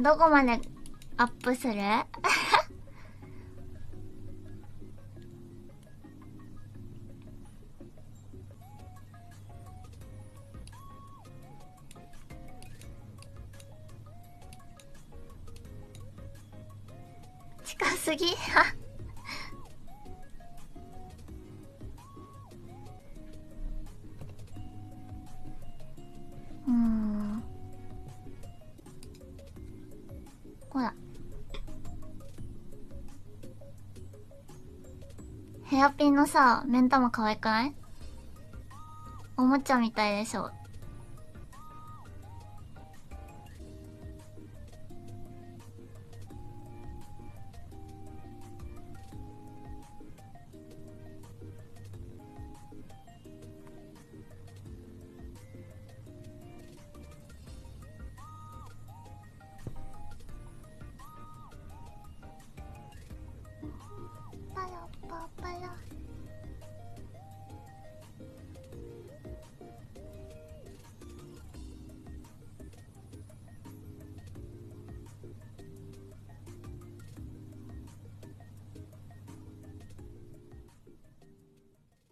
どこまでアップする？近すぎ？ほら。ヘアピンのさ目ん玉可愛くない？おもちゃみたいでしょ。